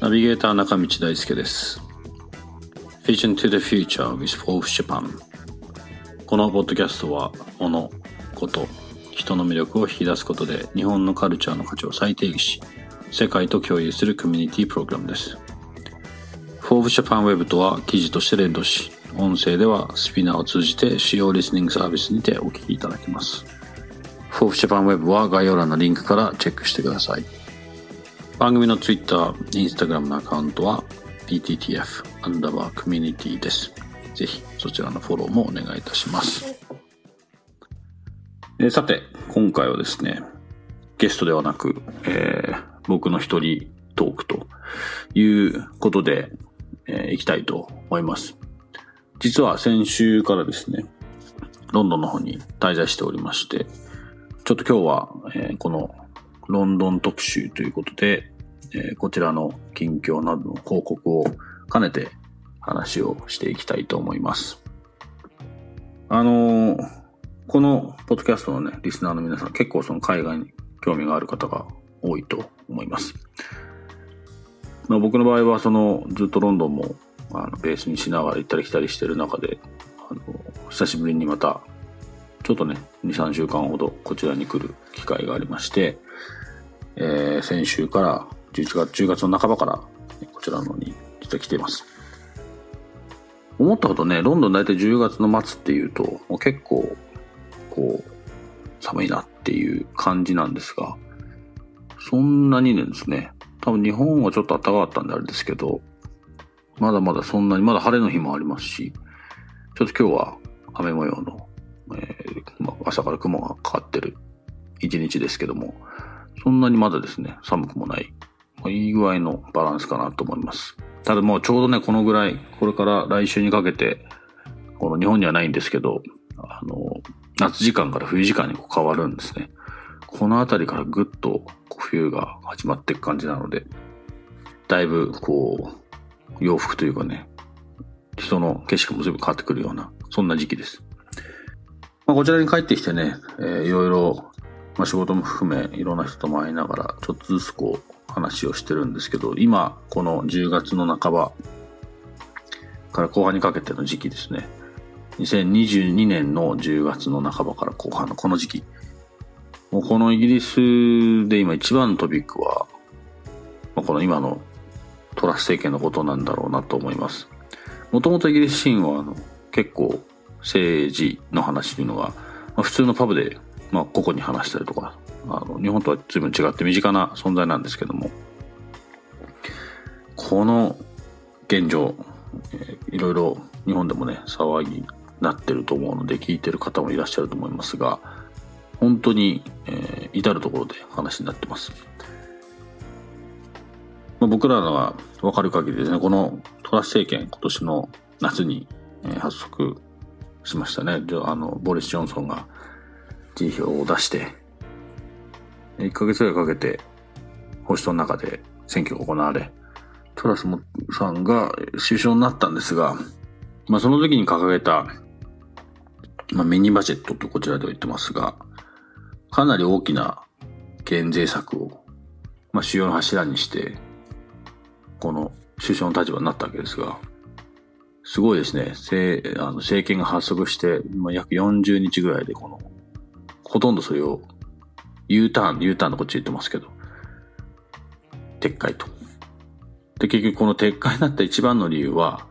ナビゲーター中道大輔です。Vision to the Future with Forbes Japan このポッドキャストは物、こと人の魅力を引き出すことで日本のカルチャーの価値を再定義し世界と共有するコミュニティプログラムです。 Forbes Japan ウェブとは記事として連動し音声では SPINEAR を通じて主要リスニングサービスにてお聞きいただけます。 Forbes Japan ウェブは概要欄のリンクからチェックしてください番組の Twitter、Instagram のアカウントは PTTF アンダーバーコミュニティです。ぜひそちらのフォローもお願いいたします。えー、さて、今回はですね、ゲストではなく、えー、僕の一人トークということで、えー、いきたいと思います。実は先週からですね、ロンドンの方に滞在しておりまして、ちょっと今日は、えー、このロンドン特集ということで、えー、こちらの近況などの報告を兼ねて話をしていきたいと思います。あのー、このポッドキャストのね、リスナーの皆さん結構その海外に興味がある方が多いと思います。まあ、僕の場合はそのずっとロンドンもあのベースにしながら行ったり来たりしてる中で、あの久しぶりにまたちょっとね、2、3週間ほどこちらに来る機会がありまして、えー、先週から11月、10月の半ばからこちらの方に実は来ています。思ったほどね、ロンドン大体10月の末っていうと、もう結構、こう、寒いなっていう感じなんですが、そんなにねですね、多分日本はちょっと暖かかったんであれですけど、まだまだそんなに、まだ晴れの日もありますし、ちょっと今日は雨模様の、えーまあ、朝から雲がかかってる一日ですけども、そんなにまだですね、寒くもない、まあ、いい具合のバランスかなと思います。ただもうちょうどね、このぐらい、これから来週にかけて、この日本にはないんですけど、あの、夏時間から冬時間に変わるんですね。この辺りからぐっと冬が始まっていく感じなので、だいぶこう、洋服というかね、人の景色も随分変わってくるような、そんな時期です。まあ、こちらに帰ってきてね、えー、いろいろまあ、仕事も含めいろんな人とも会いながらちょっとずつこう話をしてるんですけど今この10月の半ばから後半にかけての時期ですね。2022年の10月の半ばから後半のこの時期。もうこのイギリスで今一番のトピックは、まあ、この今のトラス政権のことなんだろうなと思います。もともとイギリスシーンはあの結構政治の話というのが、まあ、普通のパブでまあ、個々に話したりとか、あの、日本とは随分違って身近な存在なんですけども、この現状、えー、いろいろ日本でもね、騒ぎになってると思うので、聞いてる方もいらっしゃると思いますが、本当に、えー、至るところで話になってます。まあ、僕らのは分かる限りですね、このトラス政権、今年の夏に、えー、発足しましたね。あの、ボリス・ジョンソンが辞表を出して、1ヶ月ぐらいかけて、保守党の中で選挙が行われ、トラスさんが首相になったんですが、まあその時に掲げた、まあミニバジェットとこちらでは言ってますが、かなり大きな減税策を、まあ主要の柱にして、この首相の立場になったわけですが、すごいですね。政あの政権が発足して、まあ、約40日ぐらいでこのほとんどそれを U ターン、U ターンのこっち言ってますけど、撤回と。で、結局この撤回になった一番の理由は、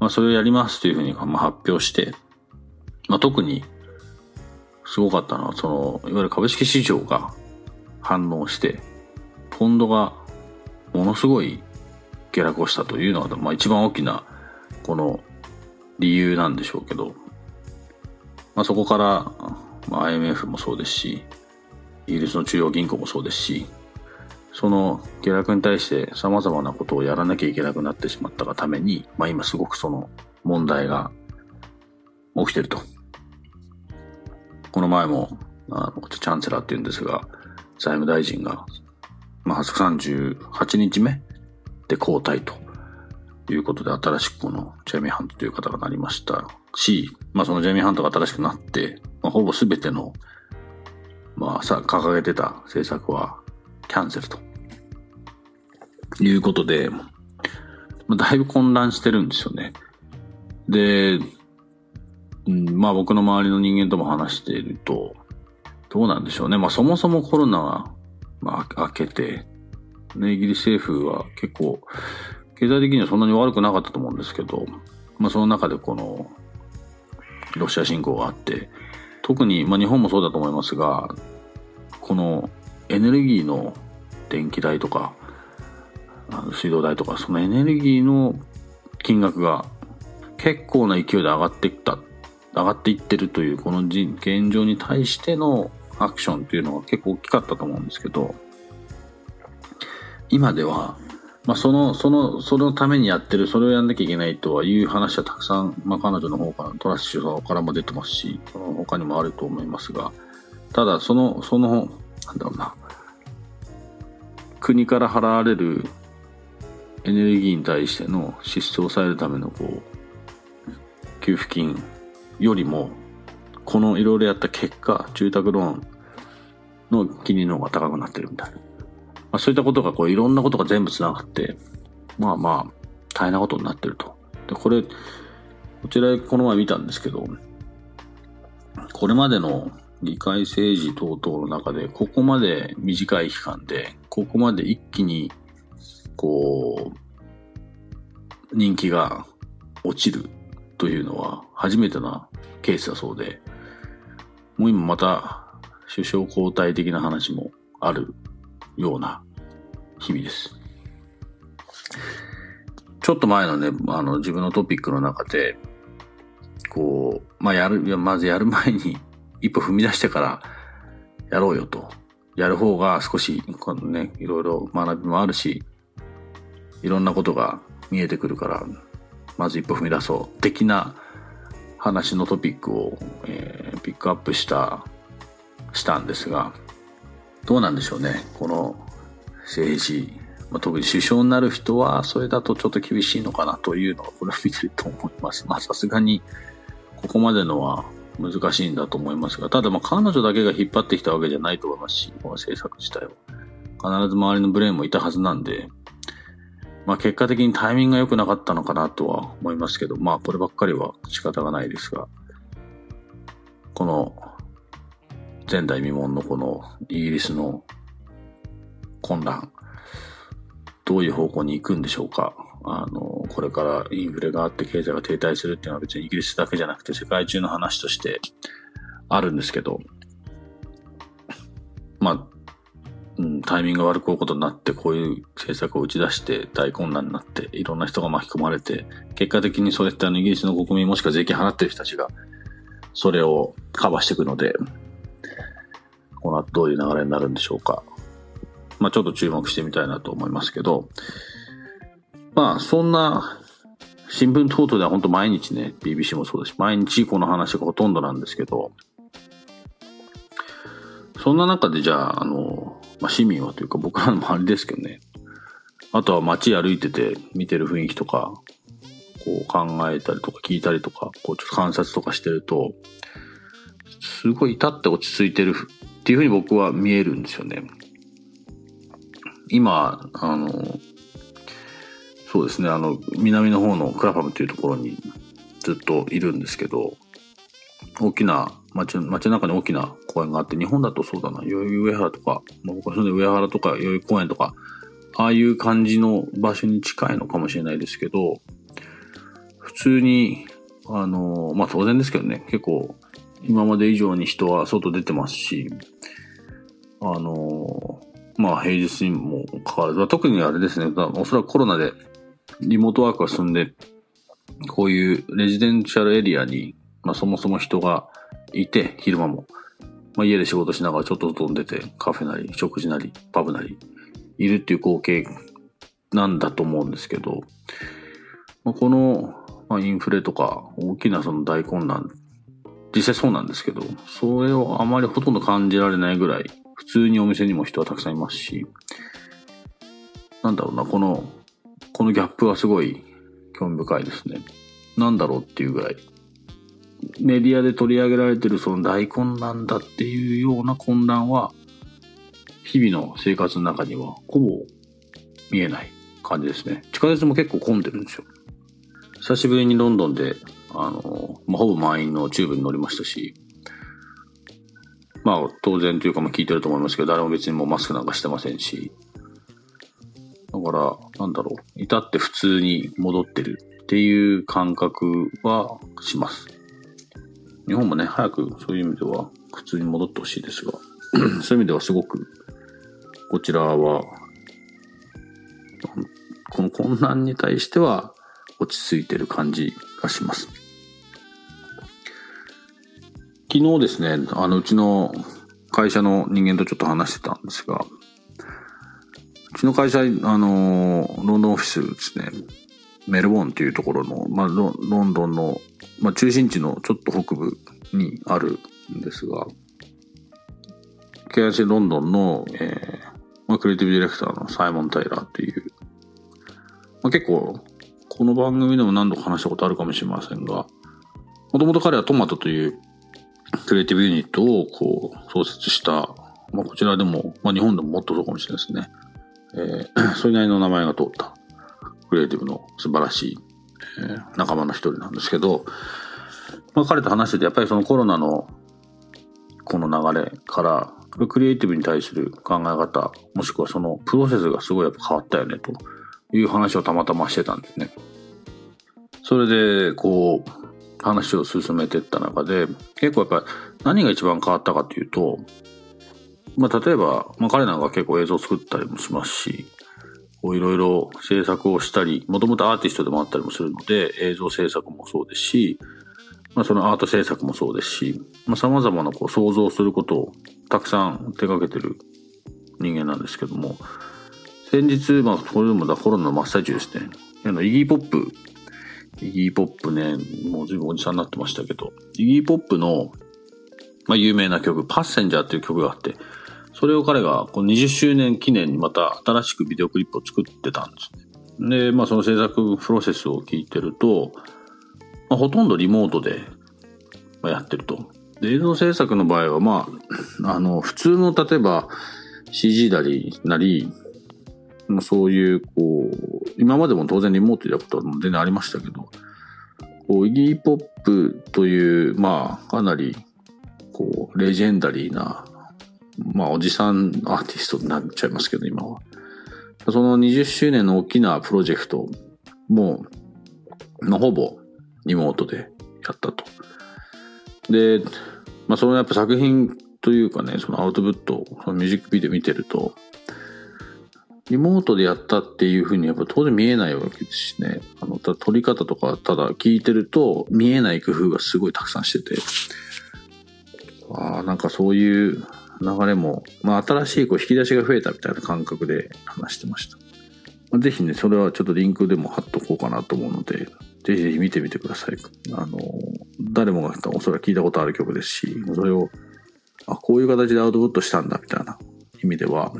まあそれをやりますというふうにまあ発表して、まあ特にすごかったのは、その、いわゆる株式市場が反応して、ポンドがものすごい下落をしたというのが、まあ一番大きなこの理由なんでしょうけど、まあそこからまあ、IMF もそうですし、イギリスの中央銀行もそうですし、その下落に対して様々なことをやらなきゃいけなくなってしまったがために、まあ今すごくその問題が起きてると。この前も、あの、チャンセラーって言うんですが、財務大臣が、まあ、38日目で交代ということで、新しくこのジェミー・ハントという方がなりましたし、まあそのジェミー・ハントが新しくなって、まあ、ほぼ全ての、まあさ、掲げてた政策はキャンセルと。いうことで、まあ、だいぶ混乱してるんですよね。で、うん、まあ僕の周りの人間とも話していると、どうなんでしょうね。まあそもそもコロナが、まあ、明けて、ね、イギリス政府は結構、経済的にはそんなに悪くなかったと思うんですけど、まあその中でこの、ロシア侵攻があって、特に、まあ日本もそうだと思いますが、このエネルギーの電気代とか、水道代とか、そのエネルギーの金額が結構な勢いで上がってきた、上がっていってるという、この現状に対してのアクションっていうのが結構大きかったと思うんですけど、今では、まあ、その、その、そのためにやってる、それをやんなきゃいけないとはいう話はたくさん、まあ、彼女の方から、トラス首相からも出てますし、その他にもあると思いますが、ただ、その、その、なんだろうな、国から払われるエネルギーに対しての支出を抑えるためのこう給付金よりもこのいろいろやった結果住宅ローンの金利の方が高くなってるみたいな、まあ、そういったことがこういろんなことが全部つながってまあまあ大変なことになってると。でこれこちらこの前見たんですけどこれまでの議会政治等々の中で、ここまで短い期間で、ここまで一気に、こう、人気が落ちるというのは初めてなケースだそうで、もう今また首相交代的な話もあるような日々です。ちょっと前のね、あの自分のトピックの中で、こう、まあ、やる、まずやる前に一歩踏み出してからやろうよと。やる方が少し、このね、いろいろ学びもあるし、いろんなことが見えてくるから、まず一歩踏み出そう。的な話のトピックを、えー、ピックアップした、したんですが、どうなんでしょうね。この政治、まあ、特に首相になる人は、それだとちょっと厳しいのかなというのを、これを見てると思います。まあさすがに、ここまでのは難しいんだと思いますが、ただまあ彼女だけが引っ張ってきたわけじゃないと思いますし、この政策自体は。必ず周りのブレーンもいたはずなんで、まあ結果的にタイミングが良くなかったのかなとは思いますけど、まあこればっかりは仕方がないですが、この前代未聞のこのイギリスの混乱、どういう方向に行くんでしょうか。あの、これからインフレがあって経済が停滞するっていうのは別にイギリスだけじゃなくて世界中の話としてあるんですけど、まあ、うん、タイミングが悪くうことになってこういう政策を打ち出して大混乱になっていろんな人が巻き込まれて結果的にそれってあのイギリスの国民もしくは税金払ってる人たちがそれをカバーしていくのでこの後どういう流れになるんでしょうかまあちょっと注目してみたいなと思いますけど。まあ、そんな、新聞等々では本当毎日ね、BBC もそうだし、毎日この話がほとんどなんですけど、そんな中でじゃあ、あの、まあ、市民はというか僕らの周りですけどね、あとは街歩いてて見てる雰囲気とか、こう考えたりとか聞いたりとか、こうちょっと観察とかしてると、すごい至って落ち着いてるっていうふうに僕は見えるんですよね。今、あの、そうですね、あの、南の方のクラファムというところにずっといるんですけど、大きな街、街の中に大きな公園があって、日本だとそうだな、代々木上原とか、まあ、僕はそれで上原とか代々木公園とか、ああいう感じの場所に近いのかもしれないですけど、普通に、あの、まあ当然ですけどね、結構今まで以上に人は外出てますし、あの、まあ平日にもかかわらず、特にあれですね、おそらくコロナでリモートワークが進んで、こういうレジデンシャルエリアに、まあ、そもそも人がいて、昼間も。まあ、家で仕事しながらちょっと飛んでて、カフェなり、食事なり、パブなり、いるっていう光景なんだと思うんですけど、まあ、この、まあ、インフレとか大きなその大混乱、実際そうなんですけど、それをあまりほとんど感じられないぐらい、普通にお店にも人はたくさんいますし、なんだろうな、この、このギャップはすごい興味深いですね。なんだろうっていうぐらい。メディアで取り上げられてるその大混乱だっていうような混乱は、日々の生活の中にはほぼ見えない感じですね。地下鉄も結構混んでるんですよ。久しぶりにロンドンで、あの、まあ、ほぼ満員のチューブに乗りましたし、まあ当然というかまあ聞いてると思いますけど、誰も別にもうマスクなんかしてませんし、だから、なんだろう、至って普通に戻ってるっていう感覚はします。日本もね、早くそういう意味では普通に戻ってほしいですが、そういう意味ではすごく、こちらは、この混乱に対しては落ち着いてる感じがします。昨日ですね、あの、うちの会社の人間とちょっと話してたんですが、うちの会社、あの、ロンドンオフィスですね、メルボンっていうところの、まあ、ロンドンの、まあ、中心地のちょっと北部にあるんですが、KIC ロンドンの、えーまあ、クリエイティブディレクターのサイモン・タイラーっていう、まあ、結構、この番組でも何度か話したことあるかもしれませんが、もともと彼はトマトというクリエイティブユニットをこう創設した、まあ、こちらでも、まあ、日本でももっとそうかもしれないですね。えー、それなりの名前が通ったクリエイティブの素晴らしい、えー、仲間の一人なんですけど、まあ、彼と話しててやっぱりそのコロナのこの流れからクリエイティブに対する考え方もしくはそのプロセスがすごいやっぱ変わったよねという話をたまたましてたんですね。それでこう話を進めていった中で結構やっぱり何が一番変わったかというとまあ、例えば、まあ、彼なんか結構映像作ったりもしますし、こういろいろ制作をしたり、もともとアーティストでもあったりもするので、映像制作もそうですし、まあ、そのアート制作もそうですし、まあ、様々なこう想像することをたくさん手掛けてる人間なんですけども、先日、まあ、これでもだコロナの真っ最中ですね。あの、イギーポップ、イギーポップね、もう随分おじさんになってましたけど、イギーポップの、まあ、有名な曲、パッセンジャーっていう曲があって、それを彼がこの20周年記念にまた新しくビデオクリップを作ってたんですね。で、まあその制作プロセスを聞いてると、まあ、ほとんどリモートでやってると。で、映像制作の場合は、まあ、あの、普通の例えば CG なり、なり、そういう、こう、今までも当然リモートでやることは全然ありましたけど、こう、イギーポップという、まあ、かなり、こう、レジェンダリーなまあ、おじさんアーティストになっちゃいますけど、今は。その20周年の大きなプロジェクトも、まあ、ほぼリモートでやったと。で、まあ、そのやっぱ作品というかね、そのアウトプット、そのミュージックビデオ見てると、リモートでやったっていうふうにやっぱ当然見えないわけですしね。あの、ただ撮り方とかただ聞いてると見えない工夫がすごいたくさんしてて、ああ、なんかそういう流れも、まあ、新しいこう引き出しが増えたみたいな感覚で話してました。まあ、ぜひね、それはちょっとリンクでも貼っとこうかなと思うので、ぜひぜひ見てみてください。あの、誰もがおそらく聞いたことある曲ですし、それを、あ、こういう形でアウトプットしたんだみたいな意味では、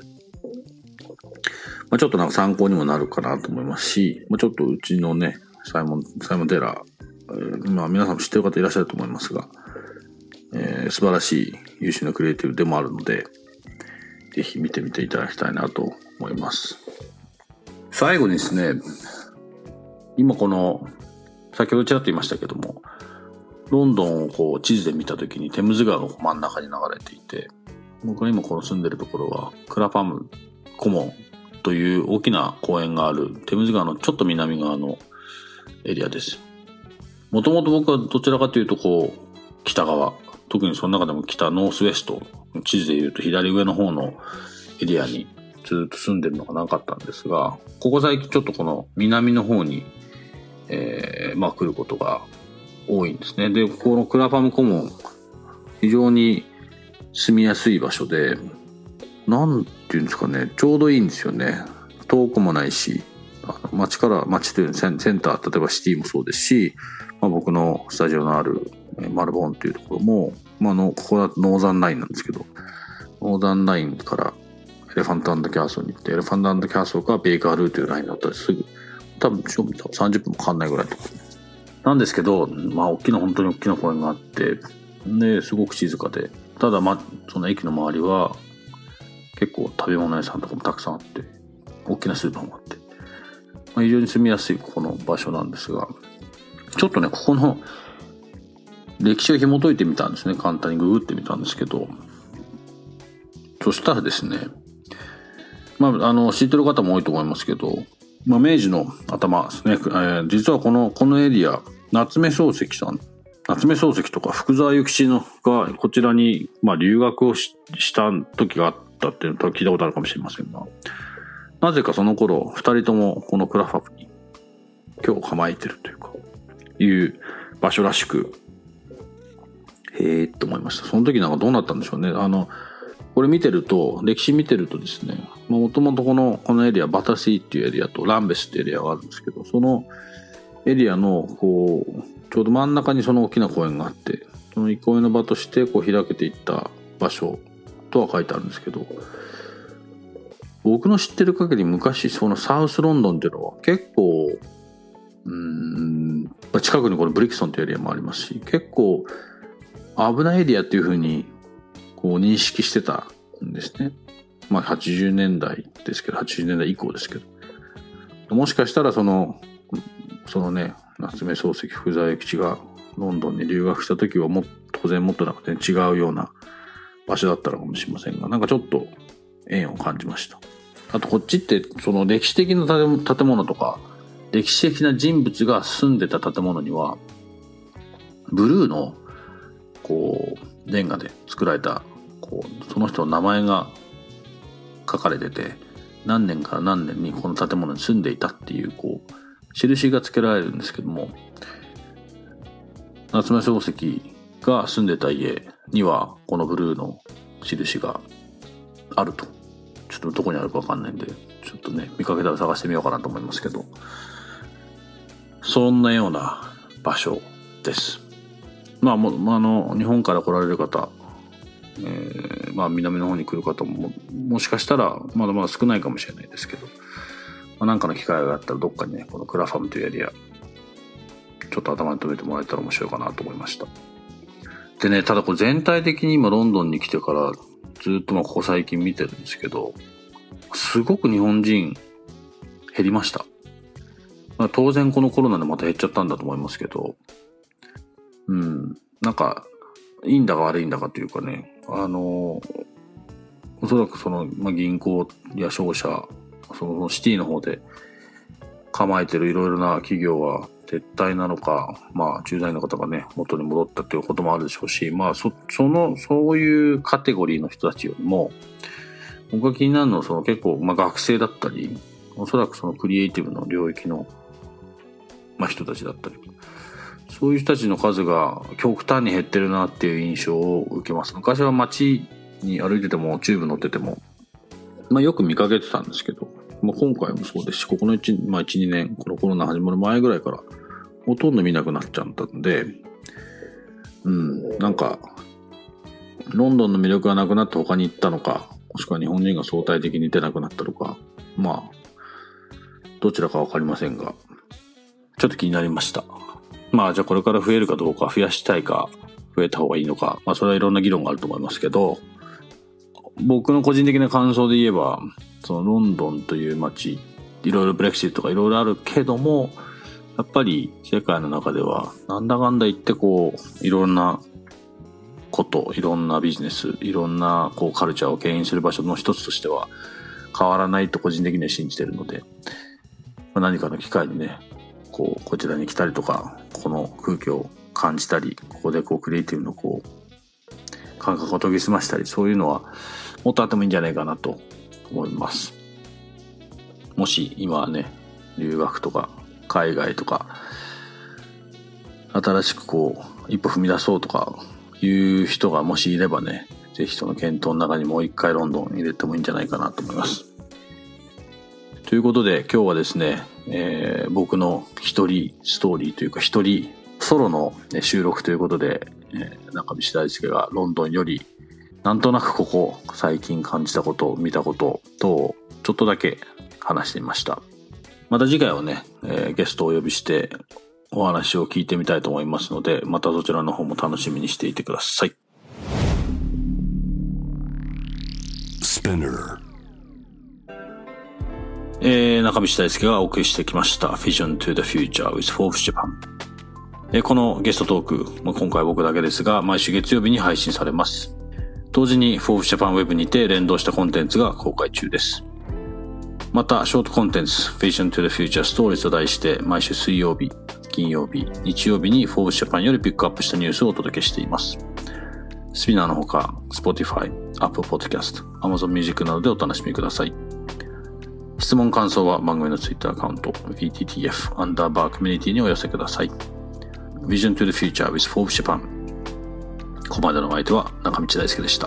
まあ、ちょっとなんか参考にもなるかなと思いますし、まあ、ちょっとうちのね、サイモン、サイモン・テラー、まあ皆さんも知ってる方いらっしゃると思いますが、えー、素晴らしい優秀なクリエイティブでもあるので、ぜひ見てみていただきたいなと思います。最後にですね、今この、先ほどちらっと言いましたけども、ロンドンをこう地図で見た時にテムズ川が真ん中に流れていて、僕が今この住んでるところは、クラファムコモンという大きな公園があるテムズ川のちょっと南側のエリアです。もともと僕はどちらかというとこう、北側、特にその中でも北ノースウェスト、地図で言うと左上の方のエリアにずっと住んでるのがなかったんですが、ここ最近ちょっとこの南の方に、えー、まあ来ることが多いんですね。で、このクラファムコモン、非常に住みやすい場所で、なんていうんですかね、ちょうどいいんですよね。遠くもないし、街から、街というセンター、例えばシティもそうですし、まあ、僕のスタジオのある Marylebone っていうところも、まあ、あのここは Northern Line なんですけど、 Northern Line から Elephant & Castle に行って、 Elephant & Castle か Bakerloo というラインだったらすぐ、多分、30分もかかんないぐらいと。なんですけど、まあ、大きな、本当に大きな公園があって、で、すごく静かで、ただ、まあ、その駅の周りは、結構食べ物屋さんとかもたくさんあって、大きなスーパーもあって、まあ、非常に住みやすいここの場所なんですが、ちょっとね、ここの歴史を紐解いてみたんですね。簡単にググってみたんですけど、そしたらですね、まあ、あの、知ってる方も多いと思いますけど、まあ、明治の頭ですね、えー実はこの、このエリア、夏目漱石さん、夏目漱石とか福沢諭吉のがこちらに、まあ、留学をしした時があってたっていうの聞いたことあるかもしれませんが、なぜかその頃、二人ともこのクラファブに今日構えてるというか、いう場所らしく、へえーと思いました。その時なんかどうなったんでしょうね。あの、これ見てると、歴史見てるとですね、もともとこの、このエリア、バタシーっていうエリアとランベスっていうエリアがあるんですけど、そのエリアの、こう、ちょうど真ん中にその大きな公園があって、その憩いの場として、こう開けていった場所とは書いてあるんですけど、僕の知ってる限り昔、そのサウスロンドンっていうのは結構、うん、近くにこのブリクソンっていうエリアもありますし、結構危ないエリアっていうふうにこう認識してたんですね。まあ80年代ですけど、80年代以降ですけど。もしかしたらその、そのね、夏目漱石福沢諭吉がロンドンに留学した時はも当然もっとなんかね違うような場所だったのかもしれませんが、なんかちょっと縁を感じました。あとこっちってその歴史的な建物とか、歴史的な人物が住んでた建物には、ブルーのこう、レンガで作られた、こう、その人の名前が書かれてて、何年から何年にこの建物に住んでいたっていう、こう、印が付けられるんですけども、夏目漱石が住んでた家には、このブルーの印があると。ちょっとどこにあるかわかんないんで、ちょっとね、見かけたら探してみようかなと思いますけど、そんなような場所です。まあ、もう、まあ、あの、日本から来られる方、えーまあ、南の方に来る方も、もしかしたら、まだまだ少ないかもしれないですけど、まあ、かの機会があったら、どっかにね、このクラファムというエリア、ちょっと頭に留めてもらえたら面白いかなと思いました。でね、ただこれ全体的に今ロンドンに来てから、ずっとまあここ最近見てるんですけど、すごく日本人減りました。まあ、当然このコロナでまた減っちゃったんだと思いますけど、うん、なんか、いいんだか悪いんだかというかね、あの、おそらくその、まあ、銀行や商社、そのシティの方で構えてるいろいろな企業は撤退なのか、まあ、駐在の方がね、元に戻ったということもあるでしょうし、まあ、そ、その、そういうカテゴリーの人たちよりも、僕が気になるのは、その結構、まあ、学生だったり、おそらくそのクリエイティブの領域の、まあ、人たちだったり、そういう人たちの数が極端に減ってるなっていう印象を受けます。昔は街に歩いてても、チューブ乗ってても、まあ、よく見かけてたんですけど、まあ、今回もそうですし、ここの1、まあ、1、2年、このコロナ始まる前ぐらいから、ほとんど見なくなっちゃったんで、うん、なんか、ロンドンの魅力がなくなって他に行ったのか、もしくは日本人が相対的に出なくなったのか、まあ、どちらかわかりませんが、ちょっと気になりました。まあ、じゃあこれから増えるかどうか、増やしたいか、増えた方がいいのか、まあ、それはいろんな議論があると思いますけど、僕の個人的な感想で言えば、そのロンドンという街、いろいろブレクシットとかいろいろあるけども、やっぱり世界の中では、なんだかんだ言ってこう、いろんなこと、いろんなビジネス、いろんなこうカルチャーを牽引する場所の一つとしては変わらないと個人的には信じてるので、何かの機会にね、こう、こちらに来たりとか、この空気を感じたり、ここでこうクリエイティブのこう、感覚を研ぎ澄ましたり、そういうのはもっとあってもいいんじゃないかなと思います。もし今はね、留学とか海外とか、新しくこう、一歩踏み出そうとかいう人がもしいればね、ぜひその検討の中にもう一回ロンドン入れてもいいんじゃないかなと思います。ということで今日はですね、えー、僕の一人ストーリーというか一人ソロの収録ということで、えー、中道大輔がロンドンよりなんとなくここ最近感じたこと見たこととちょっとだけ話してみましたまた次回はね、えー、ゲストをお呼びしてお話を聞いてみたいと思いますのでまたそちらの方も楽しみにしていてください。Spinner えー、中道大輔がお送りしてきました Vision to the Future with Forbes Japan えー、このゲストトーク、まあ、今回僕だけですが毎週月曜日に配信されます。同時に Forbes Japan Web にて連動したコンテンツが公開中ですまたショートコンテンツ Vision to the Future Stories と題して毎週水曜日金曜日日曜日に Forbes Japan よりピックアップしたニュースをお届けしています。スピナーのほか Spotify、Apple Podcast、Amazon Music などでお楽しみください。質問感想は番組の Twitter アカウント VTTF アンダーバーコミュニティにお寄せください。Vision to the Future with Forbes Japan ここまでのお相手は中道大輔でした。